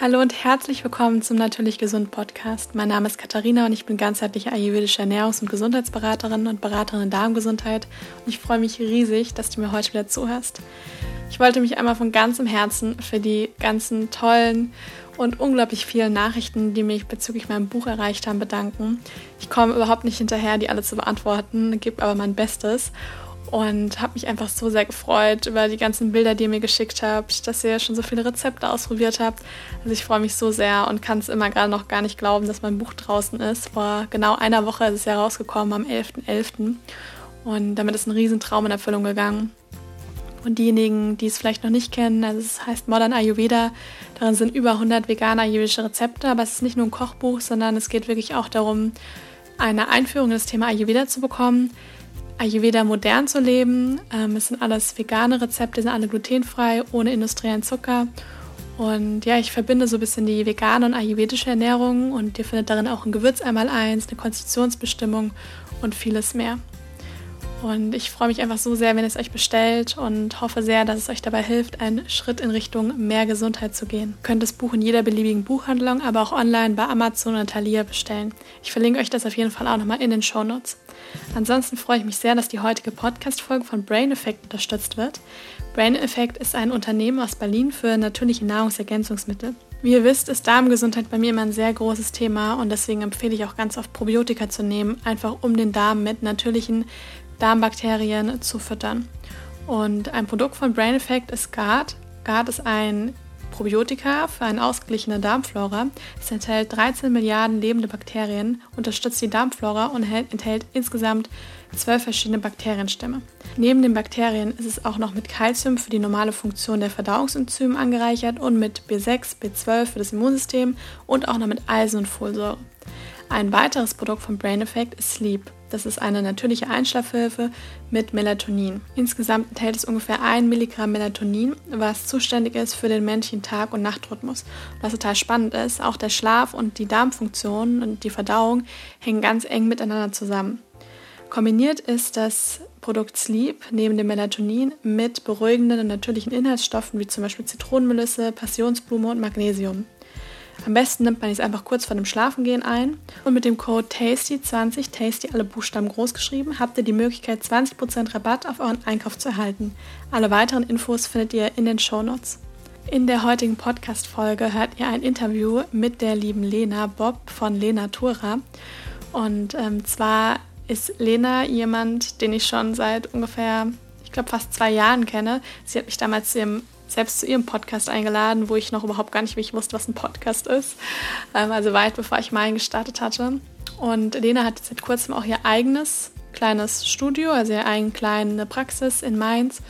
Hallo und herzlich willkommen zum Natürlich Gesund Podcast. Mein Name ist Katharina und ich bin ganzheitliche ayurvedische Ernährungs- und Gesundheitsberaterin und Beraterin in Darmgesundheit. Und ich freue mich riesig, dass du mir heute wieder zuhörst. Ich wollte mich einmal von ganzem Herzen für die ganzen tollen und unglaublich vielen Nachrichten, die mich bezüglich meinem Buch erreicht haben, bedanken. Ich komme überhaupt nicht hinterher, die alle zu beantworten, gebe aber mein Bestes und habe mich einfach so sehr gefreut über die ganzen Bilder, die ihr mir geschickt habt, dass ihr schon so viele Rezepte ausprobiert habt. Also ich freue mich so sehr und kann es immer gerade noch gar nicht glauben, dass mein Buch draußen ist. Vor genau einer Woche ist es ja rausgekommen, am 11.11. .11. Und damit ist ein Riesentraum in Erfüllung gegangen. Und diejenigen, die es vielleicht noch nicht kennen, also es heißt Modern Ayurveda, darin sind über 100 vegane ayurvedische Rezepte, aber es ist nicht nur ein Kochbuch, sondern es geht wirklich auch darum, eine Einführung in das Thema Ayurveda zu bekommen, Ayurveda modern zu leben. Ähm, es sind alles vegane Rezepte, sind alle glutenfrei, ohne industriellen Zucker. Und ja, ich verbinde so ein bisschen die vegane und ayurvedische Ernährung und ihr findet darin auch ein Gewürz einmal eins, eine Konstitutionsbestimmung und vieles mehr. Und ich freue mich einfach so sehr, wenn ihr es euch bestellt und hoffe sehr, dass es euch dabei hilft, einen Schritt in Richtung mehr Gesundheit zu gehen. Ihr könnt das Buch in jeder beliebigen Buchhandlung, aber auch online bei Amazon oder Thalia bestellen. Ich verlinke euch das auf jeden Fall auch nochmal in den Show Notes. Ansonsten freue ich mich sehr, dass die heutige Podcast-Folge von Brain Effect unterstützt wird. Brain Effect ist ein Unternehmen aus Berlin für natürliche Nahrungsergänzungsmittel. Wie ihr wisst, ist Darmgesundheit bei mir immer ein sehr großes Thema und deswegen empfehle ich auch ganz oft Probiotika zu nehmen, einfach um den Darm mit natürlichen Darmbakterien zu füttern. Und ein Produkt von Brain Effect ist GARD. GARD ist ein Probiotika für eine ausgeglichene Darmflora. Es enthält 13 Milliarden lebende Bakterien, unterstützt die Darmflora und enthält insgesamt zwölf verschiedene Bakterienstämme. Neben den Bakterien ist es auch noch mit Kalzium für die normale Funktion der Verdauungsenzyme angereichert und mit B6, B12 für das Immunsystem und auch noch mit Eisen und Folsäure. Ein weiteres Produkt von Brain Effect ist Sleep. Das ist eine natürliche Einschlafhilfe mit Melatonin. Insgesamt enthält es ungefähr 1 Milligramm Melatonin, was zuständig ist für den menschlichen Tag- und Nachtrhythmus. Was total spannend ist, auch der Schlaf und die Darmfunktion und die Verdauung hängen ganz eng miteinander zusammen. Kombiniert ist das Produkt Sleep neben dem Melatonin mit beruhigenden und natürlichen Inhaltsstoffen wie zum Beispiel Zitronenmelisse, Passionsblume und Magnesium. Am besten nimmt man es einfach kurz vor dem Schlafengehen ein und mit dem Code TASTY20, TASTY alle Buchstaben groß geschrieben, habt ihr die Möglichkeit 20% Rabatt auf euren Einkauf zu erhalten. Alle weiteren Infos findet ihr in den Shownotes. In der heutigen Podcast-Folge hört ihr ein Interview mit der lieben Lena Bob von Lena Tura. Und ähm, zwar ist Lena jemand, den ich schon seit ungefähr, ich glaube, fast zwei Jahren kenne. Sie hat mich damals zu selbst zu ihrem Podcast eingeladen, wo ich noch überhaupt gar nicht wirklich wusste, was ein Podcast ist. Ähm, also weit bevor ich meinen gestartet hatte. Und Lena hat seit kurzem auch ihr eigenes kleines Studio, also ihre eigene kleine Praxis in Mainz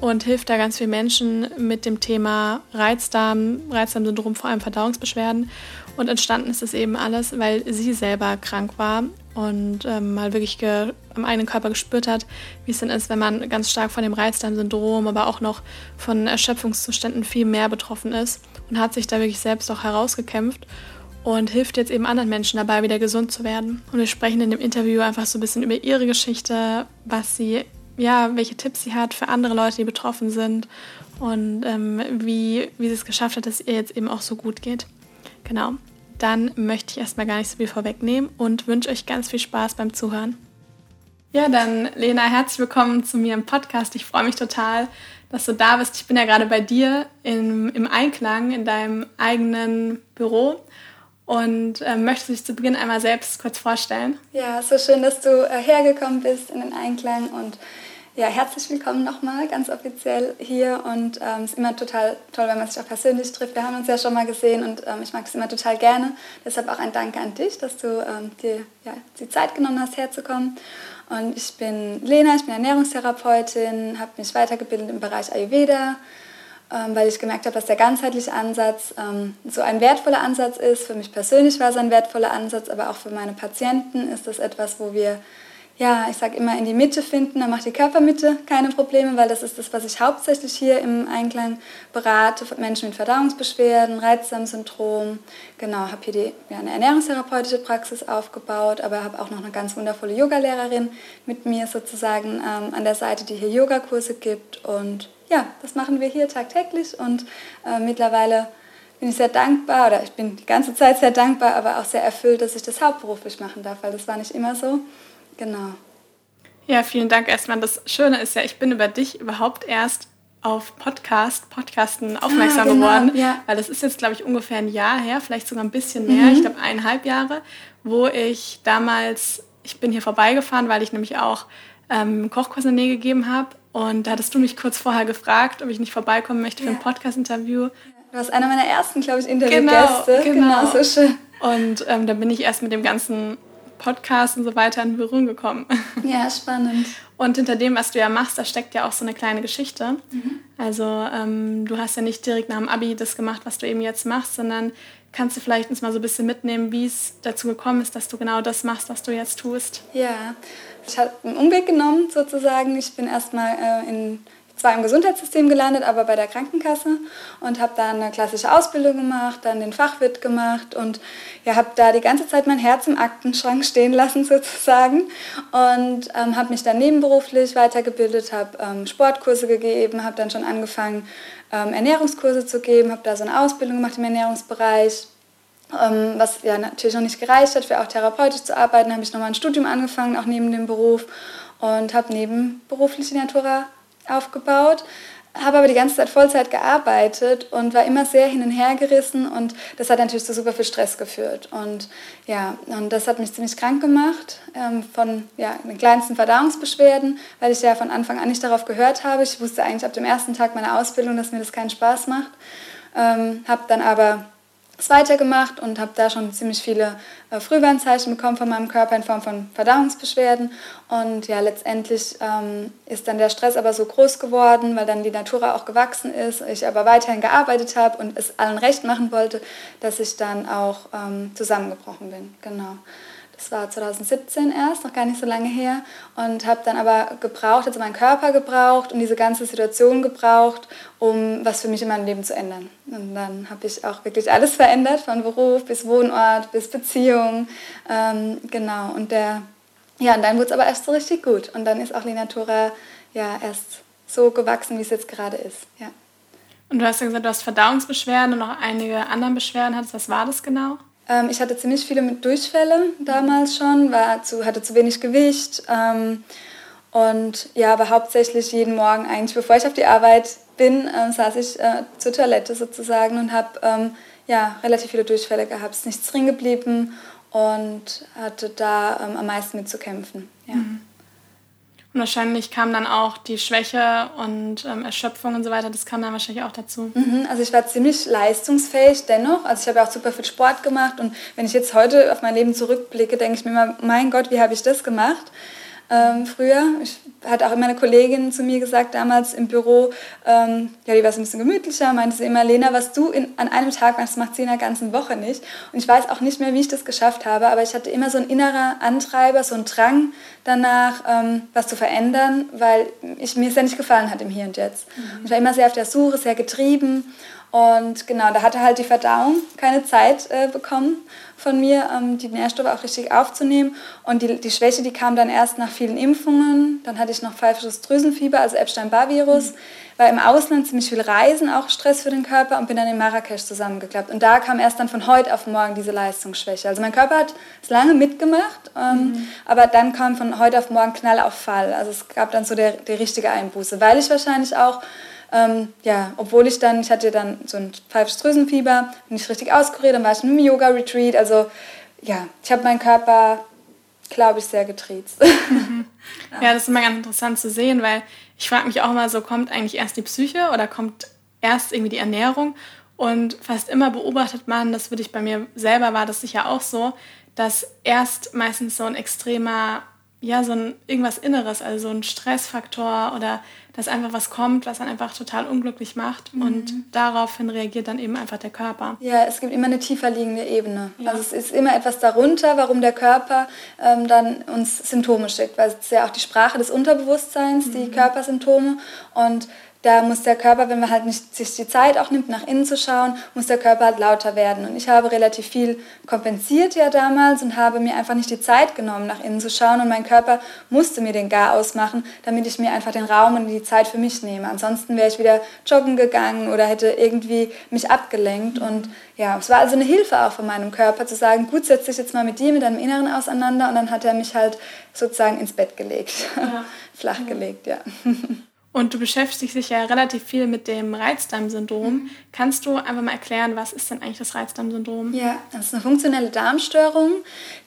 und hilft da ganz vielen Menschen mit dem Thema Reizdarm, Reizdarmsyndrom, vor allem Verdauungsbeschwerden. Und entstanden ist es eben alles, weil sie selber krank war und ähm, mal wirklich am eigenen Körper gespürt hat, wie es denn ist, wenn man ganz stark von dem Reizdarmsyndrom, aber auch noch von Erschöpfungszuständen viel mehr betroffen ist und hat sich da wirklich selbst auch herausgekämpft und hilft jetzt eben anderen Menschen dabei, wieder gesund zu werden. Und wir sprechen in dem Interview einfach so ein bisschen über ihre Geschichte, was sie, ja, welche Tipps sie hat für andere Leute, die betroffen sind und ähm, wie, wie sie es geschafft hat, dass ihr jetzt eben auch so gut geht. Genau dann möchte ich erstmal gar nicht so viel vorwegnehmen und wünsche euch ganz viel Spaß beim Zuhören. Ja, dann Lena, herzlich willkommen zu mir im Podcast. Ich freue mich total, dass du da bist. Ich bin ja gerade bei dir im, im Einklang in deinem eigenen Büro und äh, möchtest dich zu Beginn einmal selbst kurz vorstellen? Ja, so schön, dass du äh, hergekommen bist in den Einklang und ja, herzlich willkommen nochmal ganz offiziell hier und es ähm, ist immer total toll, wenn man sich auch persönlich trifft. Wir haben uns ja schon mal gesehen und ähm, ich mag es immer total gerne. Deshalb auch ein Danke an dich, dass du ähm, dir ja, die Zeit genommen hast, herzukommen. Und ich bin Lena, ich bin Ernährungstherapeutin, habe mich weitergebildet im Bereich Ayurveda, ähm, weil ich gemerkt habe, dass der ganzheitliche Ansatz ähm, so ein wertvoller Ansatz ist. Für mich persönlich war es ein wertvoller Ansatz, aber auch für meine Patienten ist das etwas, wo wir ja, ich sage immer in die Mitte finden, dann macht die Körpermitte keine Probleme, weil das ist das, was ich hauptsächlich hier im Einklang berate, Menschen mit Verdauungsbeschwerden, Reizdarmsyndrom. Genau, habe hier die, ja, eine ernährungstherapeutische Praxis aufgebaut, aber habe auch noch eine ganz wundervolle Yogalehrerin mit mir sozusagen ähm, an der Seite, die hier Yogakurse gibt. Und ja, das machen wir hier tagtäglich und äh, mittlerweile bin ich sehr dankbar oder ich bin die ganze Zeit sehr dankbar, aber auch sehr erfüllt, dass ich das hauptberuflich machen darf, weil das war nicht immer so. Genau. Ja, vielen Dank erstmal. Das Schöne ist ja, ich bin über dich überhaupt erst auf Podcast, Podcasten aufmerksam ah, genau, geworden, ja. weil das ist jetzt, glaube ich, ungefähr ein Jahr her, vielleicht sogar ein bisschen mehr, mhm. ich glaube eineinhalb Jahre, wo ich damals, ich bin hier vorbeigefahren, weil ich nämlich auch ähm, Kochkurs in der Nähe gegeben habe und da hattest du mich kurz vorher gefragt, ob ich nicht vorbeikommen möchte für ja. ein Podcast-Interview. Du warst einer meiner ersten, glaube ich, Interviewgäste. Genau, genau. genau, so schön. Und ähm, da bin ich erst mit dem ganzen Podcast und so weiter in Berührung gekommen. Ja, spannend. Und hinter dem, was du ja machst, da steckt ja auch so eine kleine Geschichte. Mhm. Also ähm, du hast ja nicht direkt nach dem Abi das gemacht, was du eben jetzt machst, sondern kannst du vielleicht uns mal so ein bisschen mitnehmen, wie es dazu gekommen ist, dass du genau das machst, was du jetzt tust? Ja, ich habe einen Umweg genommen sozusagen. Ich bin erstmal äh, in zwar im Gesundheitssystem gelandet, aber bei der Krankenkasse und habe da eine klassische Ausbildung gemacht, dann den Fachwirt gemacht und ja, habe da die ganze Zeit mein Herz im Aktenschrank stehen lassen sozusagen. Und ähm, habe mich dann nebenberuflich weitergebildet, habe ähm, Sportkurse gegeben, habe dann schon angefangen, ähm, Ernährungskurse zu geben, habe da so eine Ausbildung gemacht im Ernährungsbereich, ähm, was ja natürlich noch nicht gereicht hat, für auch therapeutisch zu arbeiten, habe ich nochmal ein Studium angefangen, auch neben dem Beruf und habe nebenberuflich die Natura aufgebaut, habe aber die ganze Zeit Vollzeit gearbeitet und war immer sehr hin und her gerissen und das hat natürlich zu super viel Stress geführt. Und ja, und das hat mich ziemlich krank gemacht ähm, von ja, den kleinsten Verdauungsbeschwerden, weil ich ja von Anfang an nicht darauf gehört habe. Ich wusste eigentlich ab dem ersten Tag meiner Ausbildung, dass mir das keinen Spaß macht. Ähm, habe dann aber es weitergemacht und habe da schon ziemlich viele äh, Frühwarnzeichen bekommen von meinem Körper in Form von Verdauungsbeschwerden. Und ja, letztendlich ähm, ist dann der Stress aber so groß geworden, weil dann die Natura auch gewachsen ist, ich aber weiterhin gearbeitet habe und es allen recht machen wollte, dass ich dann auch ähm, zusammengebrochen bin. Genau. Das war 2017 erst, noch gar nicht so lange her. Und habe dann aber gebraucht, also meinen Körper gebraucht und diese ganze Situation gebraucht, um was für mich in meinem Leben zu ändern. Und dann habe ich auch wirklich alles verändert, von Beruf bis Wohnort bis Beziehung. Ähm, genau. Und der, ja, und dann wurde es aber erst so richtig gut. Und dann ist auch die Natura ja erst so gewachsen, wie es jetzt gerade ist. Ja. Und du hast ja gesagt, du hast Verdauungsbeschwerden und noch einige andere Beschwerden hattest. Was war das genau? Ähm, ich hatte ziemlich viele Durchfälle damals schon, war zu, hatte zu wenig Gewicht. Ähm, und ja, aber hauptsächlich jeden Morgen eigentlich, bevor ich auf die Arbeit bin, äh, saß ich äh, zur Toilette sozusagen und habe ähm, ja, relativ viele Durchfälle gehabt. Ist nichts drin geblieben und hatte da ähm, am meisten mit zu kämpfen. Ja. Mhm. Und wahrscheinlich kam dann auch die Schwäche und ähm, Erschöpfung und so weiter, das kam dann wahrscheinlich auch dazu. Mhm, also ich war ziemlich leistungsfähig dennoch. Also ich habe ja auch super viel Sport gemacht und wenn ich jetzt heute auf mein Leben zurückblicke, denke ich mir immer, mein Gott, wie habe ich das gemacht? Ähm, früher. Ich hatte auch immer eine Kollegin zu mir gesagt, damals im Büro, ähm, ja, die war so ein bisschen gemütlicher, meinte sie immer, Lena, was du in, an einem Tag machst, macht sie in der ganzen Woche nicht. Und ich weiß auch nicht mehr, wie ich das geschafft habe, aber ich hatte immer so ein innerer Antreiber, so einen Drang danach, ähm, was zu verändern, weil ich, mir es ja nicht gefallen hat im Hier und Jetzt. Mhm. Ich war immer sehr auf der Suche, sehr getrieben und genau, da hatte halt die Verdauung keine Zeit äh, bekommen von mir, ähm, die Nährstoffe auch richtig aufzunehmen. Und die, die Schwäche, die kam dann erst nach vielen Impfungen. Dann hatte ich noch pfeifisches Drüsenfieber, also Epstein-Barr-Virus. Mhm. War im Ausland ziemlich viel Reisen, auch Stress für den Körper und bin dann in Marrakesch zusammengeklappt. Und da kam erst dann von heute auf morgen diese Leistungsschwäche. Also mein Körper hat es lange mitgemacht, ähm, mhm. aber dann kam von heute auf morgen Knall auf Fall. Also es gab dann so der, die richtige Einbuße, weil ich wahrscheinlich auch ähm, ja, obwohl ich dann, ich hatte dann so ein pfeifisches Drüsenfieber, nicht richtig auskuriert, dann war ich in einem Yoga-Retreat. Also ja, ich habe meinen Körper, glaube ich, sehr getriezt. Mhm. Ja. das ist immer ganz interessant zu sehen, weil ich frage mich auch immer so, kommt eigentlich erst die Psyche oder kommt erst irgendwie die Ernährung? Und fast immer beobachtet man, das würde ich bei mir selber war das sicher auch so, dass erst meistens so ein extremer, ja, so ein irgendwas Inneres, also so ein Stressfaktor oder dass einfach was kommt, was dann einfach total unglücklich macht mhm. und daraufhin reagiert dann eben einfach der Körper. Ja, es gibt immer eine tiefer liegende Ebene. Ja. Also es ist immer etwas darunter, warum der Körper ähm, dann uns Symptome schickt, weil es ist ja auch die Sprache des Unterbewusstseins, mhm. die Körpersymptome und da muss der Körper, wenn man halt nicht sich die Zeit auch nimmt, nach innen zu schauen, muss der Körper halt lauter werden. Und ich habe relativ viel kompensiert ja damals und habe mir einfach nicht die Zeit genommen, nach innen zu schauen. Und mein Körper musste mir den Gar ausmachen, damit ich mir einfach den Raum und die Zeit für mich nehme. Ansonsten wäre ich wieder joggen gegangen oder hätte irgendwie mich abgelenkt. Und ja, es war also eine Hilfe auch von meinem Körper zu sagen, gut, setz dich jetzt mal mit dir, mit deinem Inneren auseinander. Und dann hat er mich halt sozusagen ins Bett gelegt, ja. flach gelegt, ja. Und du beschäftigst dich ja relativ viel mit dem Reizdarmsyndrom. Mhm. Kannst du einfach mal erklären, was ist denn eigentlich das Reizdarmsyndrom? Ja, das ist eine funktionelle Darmstörung,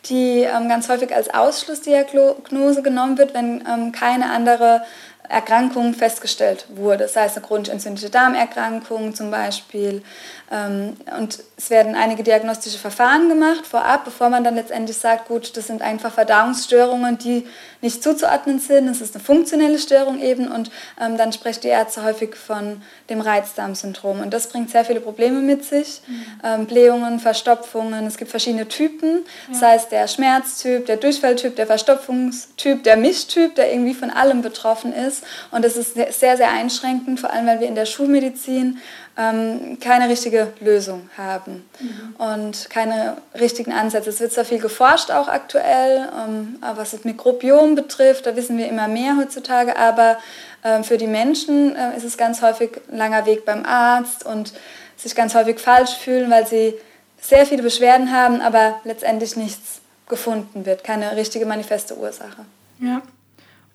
die ähm, ganz häufig als Ausschlussdiagnose genommen wird, wenn ähm, keine andere Erkrankung festgestellt wurde. Das heißt, eine chronisch entzündliche Darmerkrankung zum Beispiel. Ähm, und es werden einige diagnostische Verfahren gemacht vorab, bevor man dann letztendlich sagt, gut, das sind einfach Verdauungsstörungen, die nicht zuzuordnen sind. Es ist eine funktionelle Störung eben und ähm, dann sprechen die Ärzte häufig von dem Reizdarmsyndrom. Und das bringt sehr viele Probleme mit sich. Mhm. Ähm, Blähungen, Verstopfungen, es gibt verschiedene Typen. Ja. Das heißt, der Schmerztyp, der Durchfalltyp, der Verstopfungstyp, der Mischtyp, der irgendwie von allem betroffen ist. Und das ist sehr, sehr einschränkend, vor allem weil wir in der Schulmedizin ähm, keine richtige Lösung haben mhm. und keine richtigen Ansätze. Es wird zwar viel geforscht auch aktuell, ähm, was das Mikrobiom betrifft, da wissen wir immer mehr heutzutage, aber ähm, für die Menschen äh, ist es ganz häufig ein langer Weg beim Arzt und sich ganz häufig falsch fühlen, weil sie sehr viele Beschwerden haben, aber letztendlich nichts gefunden wird, keine richtige manifeste Ursache. Ja.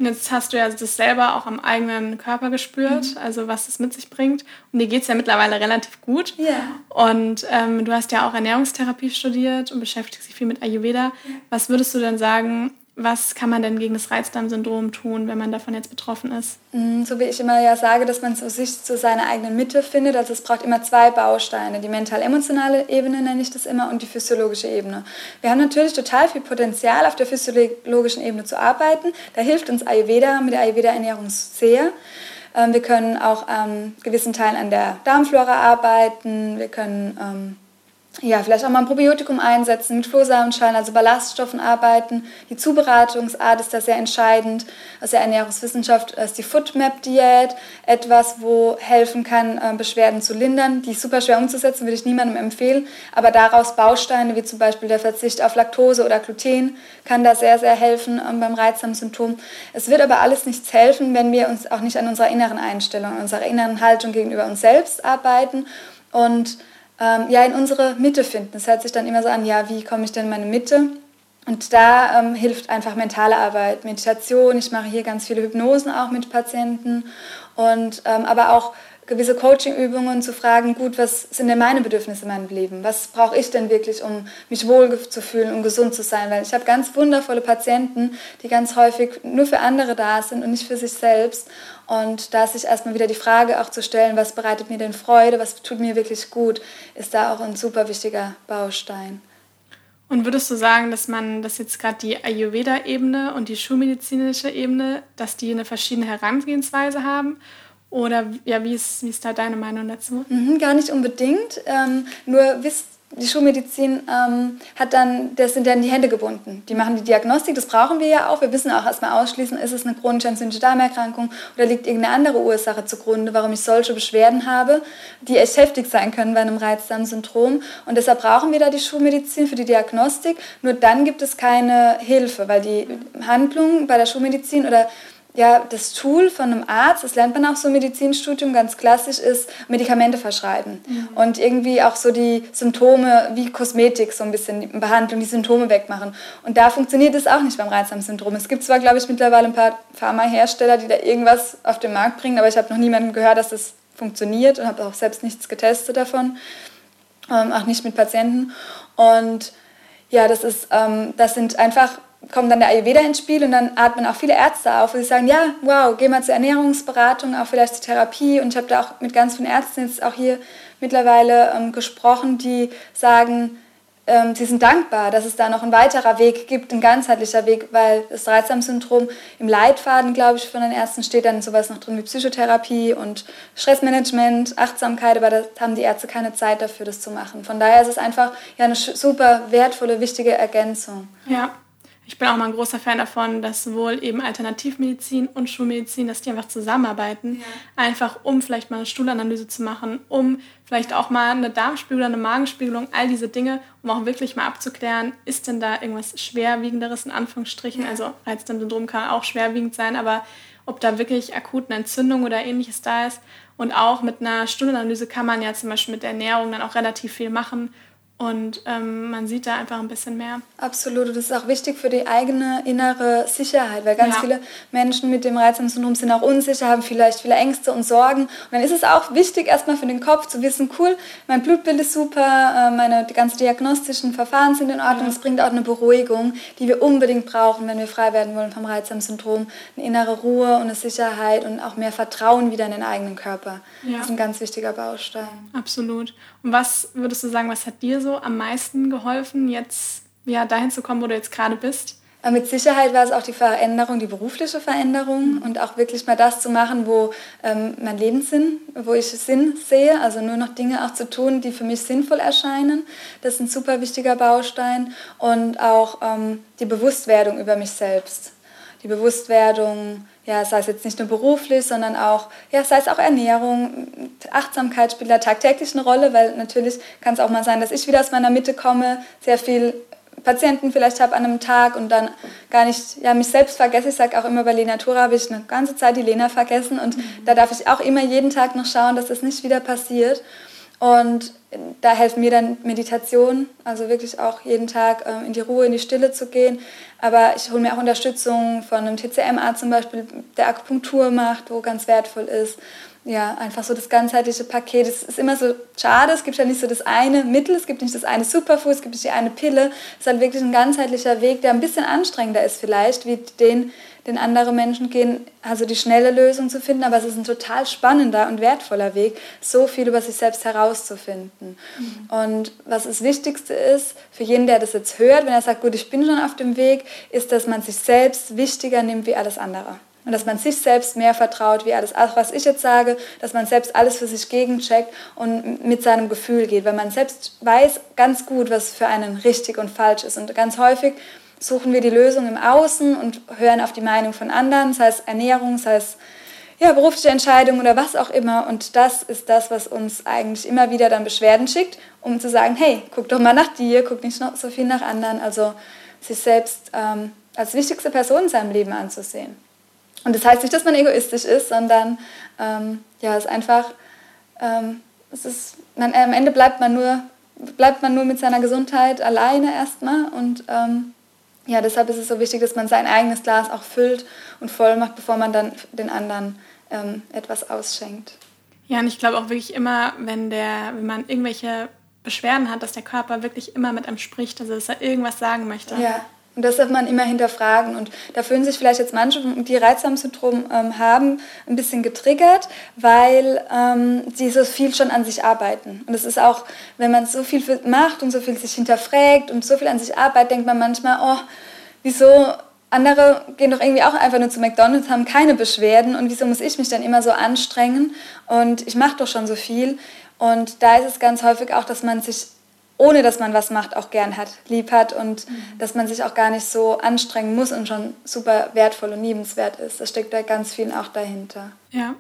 Und jetzt hast du ja das selber auch am eigenen Körper gespürt, mhm. also was es mit sich bringt. Und dir geht es ja mittlerweile relativ gut. Ja. Und ähm, du hast ja auch Ernährungstherapie studiert und beschäftigst dich viel mit Ayurveda. Ja. Was würdest du denn sagen, was kann man denn gegen das Reizdarmsyndrom tun, wenn man davon jetzt betroffen ist? Mm, so wie ich immer ja sage, dass man so sich zu seiner eigenen Mitte findet. Also es braucht immer zwei Bausteine. Die mental-emotionale Ebene nenne ich das immer und die physiologische Ebene. Wir haben natürlich total viel Potenzial, auf der physiologischen Ebene zu arbeiten. Da hilft uns Ayurveda mit der Ayurveda-Ernährung sehr. Ähm, wir können auch an ähm, gewissen Teilen an der Darmflora arbeiten. Wir können ähm, ja, vielleicht auch mal ein Probiotikum einsetzen, mit Flohsamenschalen, also Ballaststoffen arbeiten. Die Zubereitungsart ist da sehr entscheidend. Aus der Ernährungswissenschaft ist die Foodmap-Diät etwas, wo helfen kann, äh, Beschwerden zu lindern. Die ist super schwer umzusetzen, würde ich niemandem empfehlen. Aber daraus Bausteine wie zum Beispiel der Verzicht auf Laktose oder Gluten kann da sehr, sehr helfen ähm, beim Reizdarmsymptom. Es wird aber alles nichts helfen, wenn wir uns auch nicht an unserer inneren Einstellung, an unserer inneren Haltung gegenüber uns selbst arbeiten und ähm, ja, in unsere Mitte finden. Es hört sich dann immer so an, ja, wie komme ich denn in meine Mitte? Und da ähm, hilft einfach mentale Arbeit, Meditation. Ich mache hier ganz viele Hypnosen auch mit Patienten und ähm, aber auch gewisse Coaching-Übungen zu fragen, gut, was sind denn meine Bedürfnisse in meinem Leben? Was brauche ich denn wirklich, um mich wohl zu fühlen, um gesund zu sein? Weil ich habe ganz wundervolle Patienten, die ganz häufig nur für andere da sind und nicht für sich selbst. Und da ist sich erstmal wieder die Frage auch zu stellen, was bereitet mir denn Freude, was tut mir wirklich gut, ist da auch ein super wichtiger Baustein. Und würdest du sagen, dass man, dass jetzt gerade die Ayurveda-Ebene und die schulmedizinische Ebene, dass die eine verschiedene Herangehensweise haben? Oder ja, wie ist, wie ist da deine Meinung dazu? Mhm, gar nicht unbedingt. Ähm, nur wisst die Schulmedizin ähm, hat dann, das sind dann die Hände gebunden. Die machen die Diagnostik, das brauchen wir ja auch. Wir müssen auch erstmal ausschließen, ist es eine chronische entzündliche Darmerkrankung oder liegt irgendeine andere Ursache zugrunde, warum ich solche Beschwerden habe, die echt heftig sein können bei einem Reizdarmsyndrom. Und deshalb brauchen wir da die Schulmedizin für die Diagnostik. Nur dann gibt es keine Hilfe, weil die Handlung bei der Schulmedizin oder ja, das Tool von einem Arzt, das lernt man auch so im Medizinstudium ganz klassisch, ist Medikamente verschreiben. Mhm. Und irgendwie auch so die Symptome wie Kosmetik, so ein bisschen die Behandlung, die Symptome wegmachen. Und da funktioniert es auch nicht beim Reizdarmsyndrom. Es gibt zwar, glaube ich, mittlerweile ein paar Pharmahersteller, die da irgendwas auf den Markt bringen, aber ich habe noch niemanden gehört, dass das funktioniert und habe auch selbst nichts getestet davon, ähm, auch nicht mit Patienten. Und ja, das, ist, ähm, das sind einfach kommt dann der Ayurveda ins Spiel und dann atmen auch viele Ärzte auf, sie sagen, ja, wow, geh mal zur Ernährungsberatung, auch vielleicht zur Therapie. Und ich habe da auch mit ganz vielen Ärzten jetzt auch hier mittlerweile ähm, gesprochen, die sagen, ähm, sie sind dankbar, dass es da noch ein weiterer Weg gibt, ein ganzheitlicher Weg, weil das Reizdarmsyndrom im Leitfaden, glaube ich, von den Ärzten steht dann sowas noch drin wie Psychotherapie und Stressmanagement, Achtsamkeit, aber da haben die Ärzte keine Zeit dafür, das zu machen. Von daher ist es einfach ja eine super wertvolle, wichtige Ergänzung. Ja, ich bin auch mal ein großer Fan davon, dass sowohl eben Alternativmedizin und Schulmedizin, dass die einfach zusammenarbeiten. Ja. Einfach um vielleicht mal eine Stuhlanalyse zu machen, um vielleicht auch mal eine Darmspiegelung, eine Magenspiegelung, all diese Dinge, um auch wirklich mal abzuklären, ist denn da irgendwas Schwerwiegenderes in Anführungsstrichen? Ja. Also Reizdarmsyndrom kann auch schwerwiegend sein, aber ob da wirklich akut eine Entzündung oder ähnliches da ist. Und auch mit einer Stuhlanalyse kann man ja zum Beispiel mit der Ernährung dann auch relativ viel machen und ähm, man sieht da einfach ein bisschen mehr. Absolut. Und das ist auch wichtig für die eigene innere Sicherheit, weil ganz ja. viele Menschen mit dem Reizdarmsyndrom sind auch unsicher, haben vielleicht viele Ängste und Sorgen. Und dann ist es auch wichtig, erstmal für den Kopf zu wissen, cool, mein Blutbild ist super, äh, meine die ganzen diagnostischen Verfahren sind in Ordnung. Es ja. bringt auch eine Beruhigung, die wir unbedingt brauchen, wenn wir frei werden wollen vom Reizdarmsyndrom. Eine innere Ruhe und eine Sicherheit und auch mehr Vertrauen wieder in den eigenen Körper. Ja. Das ist ein ganz wichtiger Baustein. Absolut. Und was würdest du sagen, was hat dir so am meisten geholfen, jetzt ja, dahin zu kommen, wo du jetzt gerade bist? Äh, mit Sicherheit war es auch die Veränderung, die berufliche Veränderung mhm. und auch wirklich mal das zu machen, wo ähm, mein Lebenssinn, wo ich Sinn sehe, also nur noch Dinge auch zu tun, die für mich sinnvoll erscheinen. Das ist ein super wichtiger Baustein und auch ähm, die Bewusstwerdung über mich selbst. Die Bewusstwerdung, ja, sei es jetzt nicht nur beruflich, sondern auch, ja, sei es auch Ernährung, Achtsamkeit spielt da tagtäglich eine Rolle, weil natürlich kann es auch mal sein, dass ich wieder aus meiner Mitte komme, sehr viel Patienten vielleicht habe an einem Tag und dann gar nicht ja, mich selbst vergesse. Ich sage auch immer, bei Lenatura habe ich eine ganze Zeit die Lena vergessen und mhm. da darf ich auch immer jeden Tag noch schauen, dass das nicht wieder passiert. Und da helfen mir dann Meditationen, also wirklich auch jeden Tag ähm, in die Ruhe, in die Stille zu gehen. Aber ich hole mir auch Unterstützung von einem TCM-Arzt zum Beispiel, der Akupunktur macht, wo ganz wertvoll ist. Ja, einfach so das ganzheitliche Paket. Es ist immer so schade, es gibt ja nicht so das eine Mittel, es gibt nicht das eine Superfood, es gibt nicht die eine Pille. Es ist halt wirklich ein ganzheitlicher Weg, der ein bisschen anstrengender ist vielleicht, wie den, den andere Menschen gehen, also die schnelle Lösung zu finden, aber es ist ein total spannender und wertvoller Weg, so viel über sich selbst herauszufinden. Mhm. Und was das Wichtigste ist, für jeden, der das jetzt hört, wenn er sagt, gut, ich bin schon auf dem Weg, ist, dass man sich selbst wichtiger nimmt wie alles andere. Und dass man sich selbst mehr vertraut wie alles, was ich jetzt sage, dass man selbst alles für sich gegencheckt und mit seinem Gefühl geht, weil man selbst weiß ganz gut, was für einen richtig und falsch ist. Und ganz häufig suchen wir die Lösung im Außen und hören auf die Meinung von anderen, sei es Ernährung, sei es ja, berufliche Entscheidungen oder was auch immer. Und das ist das, was uns eigentlich immer wieder dann Beschwerden schickt, um zu sagen, hey, guck doch mal nach dir, guck nicht so viel nach anderen. Also sich selbst ähm, als wichtigste Person in seinem Leben anzusehen. Und das heißt nicht, dass man egoistisch ist, sondern ähm, ja, es ist einfach, ähm, es ist, man, am Ende bleibt man nur bleibt man nur mit seiner Gesundheit alleine erstmal und ähm, ja, deshalb ist es so wichtig, dass man sein eigenes Glas auch füllt und voll macht, bevor man dann den anderen ähm, etwas ausschenkt. Ja, und ich glaube auch wirklich immer, wenn, der, wenn man irgendwelche Beschwerden hat, dass der Körper wirklich immer mit einem spricht, also dass er irgendwas sagen möchte. Ja, und das darf man immer hinterfragen. Und da fühlen sich vielleicht jetzt manche, die Reizdarmsyndrom ähm, haben, ein bisschen getriggert, weil ähm, sie so viel schon an sich arbeiten. Und es ist auch, wenn man so viel macht und so viel sich hinterfragt und so viel an sich arbeitet, denkt man manchmal, oh, wieso andere gehen doch irgendwie auch einfach nur zu McDonald's, haben keine Beschwerden und wieso muss ich mich dann immer so anstrengen und ich mache doch schon so viel. Und da ist es ganz häufig auch, dass man sich ohne dass man was macht, auch gern hat, lieb hat und mhm. dass man sich auch gar nicht so anstrengen muss und schon super wertvoll und liebenswert ist. Das steckt da ganz viel auch dahinter. Ja.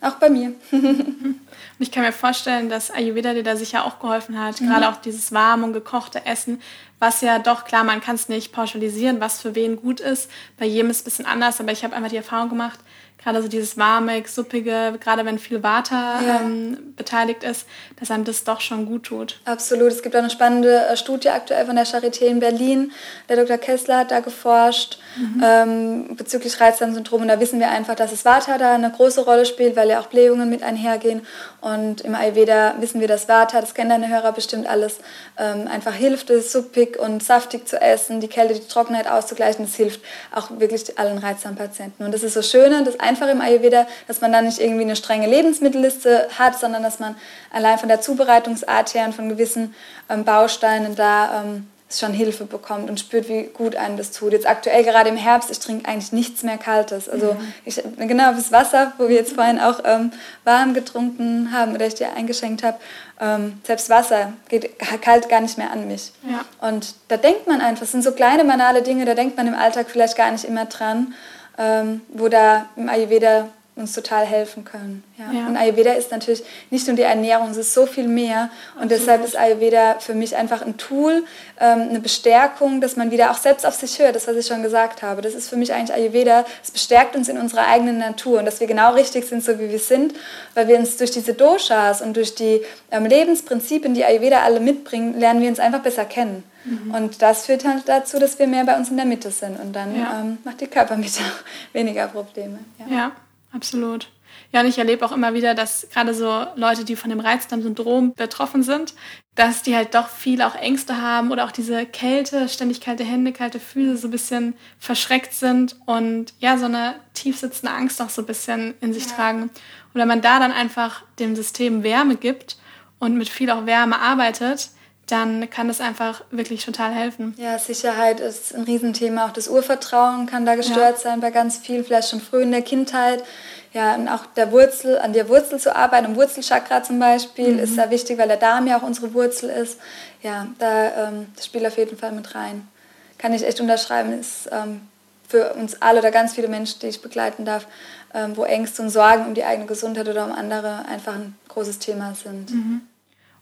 Auch bei mir. und ich kann mir vorstellen, dass Ayurveda dir da sicher auch geholfen hat. Mhm. Gerade auch dieses warme und gekochte Essen, was ja doch, klar, man kann es nicht pauschalisieren, was für wen gut ist. Bei jedem ist es ein bisschen anders, aber ich habe einfach die Erfahrung gemacht, gerade so dieses warme, suppige, gerade wenn viel Water ja. ähm, beteiligt ist, dass einem das doch schon gut tut. Absolut. Es gibt auch eine spannende äh, Studie aktuell von der Charité in Berlin. Der Dr. Kessler hat da geforscht mhm. ähm, bezüglich Reizdarmsyndrom. Und da wissen wir einfach, dass das Vata da eine große Rolle spielt, weil ja auch Blähungen mit einhergehen. Und im Ayurveda wissen wir, dass Vata, das kennen deine Hörer bestimmt alles, ähm, einfach hilft es, suppig und saftig zu essen, die Kälte, die Trockenheit auszugleichen. Das hilft auch wirklich allen Reizdarmpatienten. Und das ist so schön, das einfach im Ayurveda, dass man da nicht irgendwie eine strenge Lebensmittelliste hat, sondern dass man allein von der Zubereitungsart her und von gewissen ähm, Bausteinen da ähm, schon Hilfe bekommt und spürt, wie gut einem das tut. Jetzt aktuell gerade im Herbst, ich trinke eigentlich nichts mehr Kaltes. Also mhm. ich, genau das Wasser, wo wir jetzt vorhin auch ähm, warm getrunken haben oder ich dir eingeschenkt habe, ähm, selbst Wasser geht kalt gar nicht mehr an mich. Ja. Und da denkt man einfach, es sind so kleine, banale Dinge, da denkt man im Alltag vielleicht gar nicht immer dran, ähm, wo da im Ayurveda uns total helfen können. Ja. ja. Und Ayurveda ist natürlich nicht nur die Ernährung, es ist so viel mehr. Und Absolut. deshalb ist Ayurveda für mich einfach ein Tool, ähm, eine Bestärkung, dass man wieder auch selbst auf sich hört, das, was ich schon gesagt habe. Das ist für mich eigentlich Ayurveda, es bestärkt uns in unserer eigenen Natur und dass wir genau richtig sind, so wie wir sind, weil wir uns durch diese Doshas und durch die ähm, Lebensprinzipien, die Ayurveda alle mitbringen, lernen wir uns einfach besser kennen. Mhm. Und das führt halt dazu, dass wir mehr bei uns in der Mitte sind und dann ja. ähm, macht die Körpermitte weniger Probleme. ja. ja. Absolut. Ja, und ich erlebe auch immer wieder, dass gerade so Leute, die von dem Reizdarmsyndrom betroffen sind, dass die halt doch viel auch Ängste haben oder auch diese Kälte, ständig kalte Hände, kalte Füße so ein bisschen verschreckt sind und ja, so eine tief sitzende Angst auch so ein bisschen in sich ja. tragen. Und wenn man da dann einfach dem System Wärme gibt und mit viel auch Wärme arbeitet, dann kann das einfach wirklich total helfen. Ja, Sicherheit ist ein Riesenthema. Auch das Urvertrauen kann da gestört ja. sein bei ganz vielen, vielleicht schon früh in der Kindheit. Ja, und auch der Wurzel, an der Wurzel zu arbeiten, im Wurzelchakra zum Beispiel, mhm. ist da wichtig, weil der Darm ja auch unsere Wurzel ist. Ja, da, ähm, das spielt auf jeden Fall mit rein. Kann ich echt unterschreiben, ist ähm, für uns alle oder ganz viele Menschen, die ich begleiten darf, ähm, wo Ängste und Sorgen um die eigene Gesundheit oder um andere einfach ein großes Thema sind. Mhm.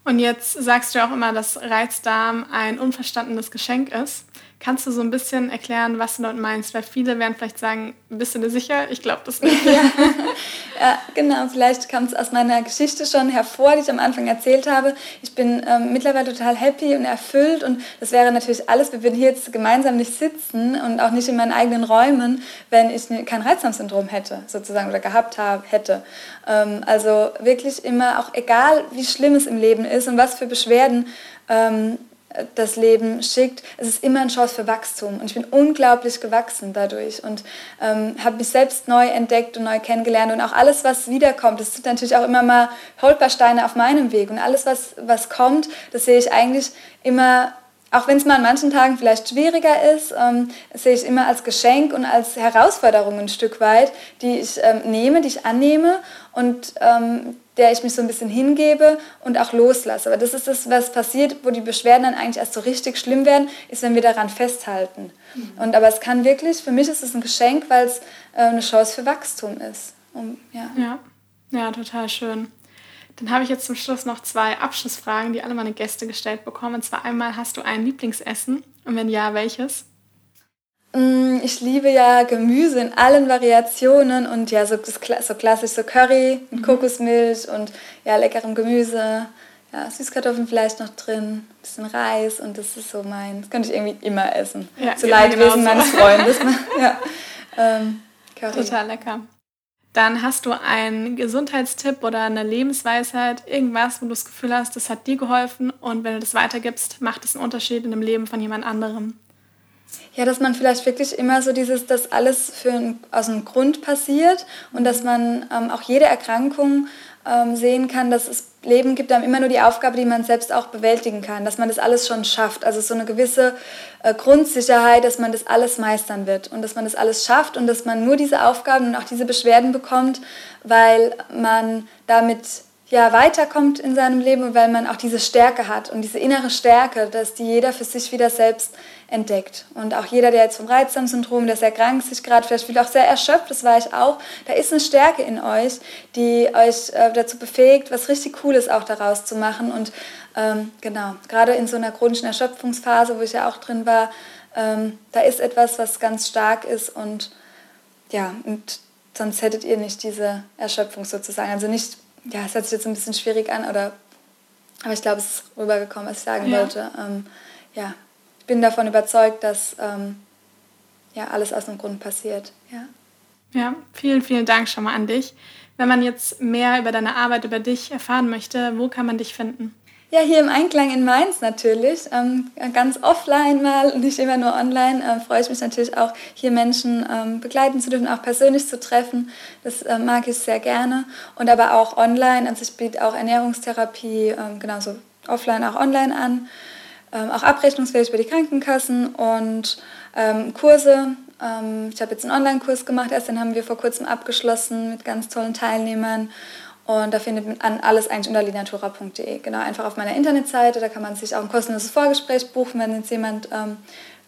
Und jetzt sagst du auch immer, dass Reizdarm ein unverstandenes Geschenk ist. Kannst du so ein bisschen erklären, was du dort meinst? Weil viele werden vielleicht sagen, bist du dir sicher? Ich glaube das nicht. ja. ja, genau. Vielleicht kam es aus meiner Geschichte schon hervor, die ich am Anfang erzählt habe. Ich bin ähm, mittlerweile total happy und erfüllt und das wäre natürlich alles, wir würden hier jetzt gemeinsam nicht sitzen und auch nicht in meinen eigenen Räumen, wenn ich kein Reizdarmsyndrom hätte, sozusagen, oder gehabt habe, hätte. Ähm, also wirklich immer, auch egal wie schlimm es im Leben ist und was für Beschwerden ähm, das Leben schickt, es ist immer eine Chance für Wachstum. Und ich bin unglaublich gewachsen dadurch und ähm, habe mich selbst neu entdeckt und neu kennengelernt. Und auch alles, was wiederkommt, das sind natürlich auch immer mal Holpersteine auf meinem Weg. Und alles, was, was kommt, das sehe ich eigentlich immer auch wenn es mal an manchen Tagen vielleicht schwieriger ist, ähm, sehe ich immer als Geschenk und als Herausforderung ein Stück weit, die ich ähm, nehme, die ich annehme und ähm, der ich mich so ein bisschen hingebe und auch loslasse. Aber das ist das, was passiert, wo die Beschwerden dann eigentlich erst so richtig schlimm werden, ist, wenn wir daran festhalten. Mhm. Und, aber es kann wirklich, für mich ist es ein Geschenk, weil es äh, eine Chance für Wachstum ist. Um, ja. Ja. ja, total schön. Dann habe ich jetzt zum Schluss noch zwei Abschlussfragen, die alle meine Gäste gestellt bekommen. Und zwar einmal, hast du ein Lieblingsessen? Und wenn ja, welches? Mm, ich liebe ja Gemüse in allen Variationen und ja, so, so klassisch so Curry mit mhm. Kokosmilch und ja, leckerem Gemüse. Ja, Süßkartoffeln vielleicht noch drin, ein bisschen Reis und das ist so mein, das könnte ich irgendwie immer essen. Ja, Zu Leidwesen meines Freundes. ja, ähm, Total lecker. Dann hast du einen Gesundheitstipp oder eine Lebensweisheit, irgendwas, wo du das Gefühl hast, das hat dir geholfen und wenn du das weitergibst, macht es einen Unterschied in dem Leben von jemand anderem. Ja, dass man vielleicht wirklich immer so dieses, dass alles für ein, aus einem Grund passiert und dass man ähm, auch jede Erkrankung ähm, sehen kann, dass es Leben gibt einem immer nur die Aufgabe, die man selbst auch bewältigen kann, dass man das alles schon schafft. Also so eine gewisse äh, Grundsicherheit, dass man das alles meistern wird und dass man das alles schafft und dass man nur diese Aufgaben und auch diese Beschwerden bekommt, weil man damit ja, weiterkommt in seinem Leben, weil man auch diese Stärke hat und diese innere Stärke, dass die jeder für sich wieder selbst entdeckt. Und auch jeder, der jetzt vom Reizdarmsyndrom, der sehr krank sich gerade vielleicht fühlt, auch sehr erschöpft, das war ich auch, da ist eine Stärke in euch, die euch äh, dazu befähigt, was richtig Cooles auch daraus zu machen. Und ähm, genau, gerade in so einer chronischen Erschöpfungsphase, wo ich ja auch drin war, ähm, da ist etwas, was ganz stark ist und ja, und sonst hättet ihr nicht diese Erschöpfung sozusagen. Also nicht ja, es hört sich jetzt ein bisschen schwierig an, oder, aber ich glaube, es ist rübergekommen, was ich sagen ja. wollte. Ähm, ja, ich bin davon überzeugt, dass ähm, ja, alles aus einem Grund passiert. Ja. ja, vielen, vielen Dank schon mal an dich. Wenn man jetzt mehr über deine Arbeit, über dich erfahren möchte, wo kann man dich finden? Ja, hier im Einklang in Mainz natürlich. Ähm, ganz offline mal, nicht immer nur online. Äh, freue ich mich natürlich auch, hier Menschen ähm, begleiten zu dürfen, auch persönlich zu treffen. Das äh, mag ich sehr gerne. Und aber auch online. Also ich biete auch Ernährungstherapie ähm, genauso offline, auch online an. Ähm, auch abrechnungsfähig über die Krankenkassen und ähm, Kurse. Ähm, ich habe jetzt einen Online-Kurs gemacht, erst den haben wir vor kurzem abgeschlossen mit ganz tollen Teilnehmern. Und da findet man alles eigentlich unter linatura.de. Genau, einfach auf meiner Internetseite. Da kann man sich auch ein kostenloses Vorgespräch buchen, wenn jetzt jemand ähm,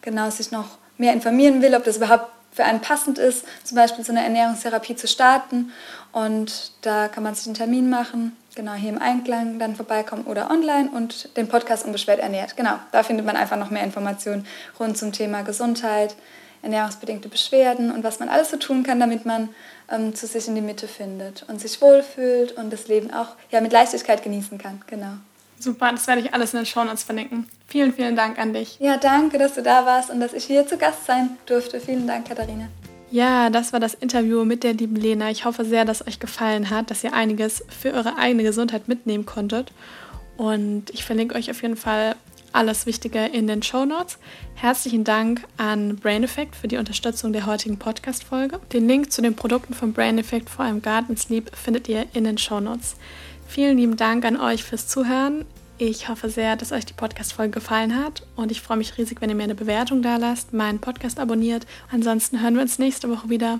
genau sich noch mehr informieren will, ob das überhaupt für einen passend ist, zum Beispiel so eine Ernährungstherapie zu starten. Und da kann man sich einen Termin machen, genau hier im Einklang dann vorbeikommen oder online und den Podcast Unbeschwert ernährt. Genau, da findet man einfach noch mehr Informationen rund zum Thema Gesundheit, ernährungsbedingte Beschwerden und was man alles so tun kann, damit man ähm, zu sich in die Mitte findet und sich wohlfühlt und das Leben auch ja, mit Leichtigkeit genießen kann. Genau. Super, das werde ich alles in den Show Notes verlinken. Vielen, vielen Dank an dich. Ja, danke, dass du da warst und dass ich hier zu Gast sein durfte. Vielen Dank, Katharina. Ja, das war das Interview mit der lieben Lena. Ich hoffe sehr, dass euch gefallen hat, dass ihr einiges für eure eigene Gesundheit mitnehmen konntet. Und ich verlinke euch auf jeden Fall alles Wichtige in den Show Notes. Herzlichen Dank an Brain Effect für die Unterstützung der heutigen Podcast-Folge. Den Link zu den Produkten von Brain Effect, vor allem Garden Sleep, findet ihr in den Show Notes. Vielen lieben Dank an euch fürs Zuhören. Ich hoffe sehr, dass euch die Podcast-Folge gefallen hat und ich freue mich riesig, wenn ihr mir eine Bewertung da lasst, meinen Podcast abonniert. Ansonsten hören wir uns nächste Woche wieder.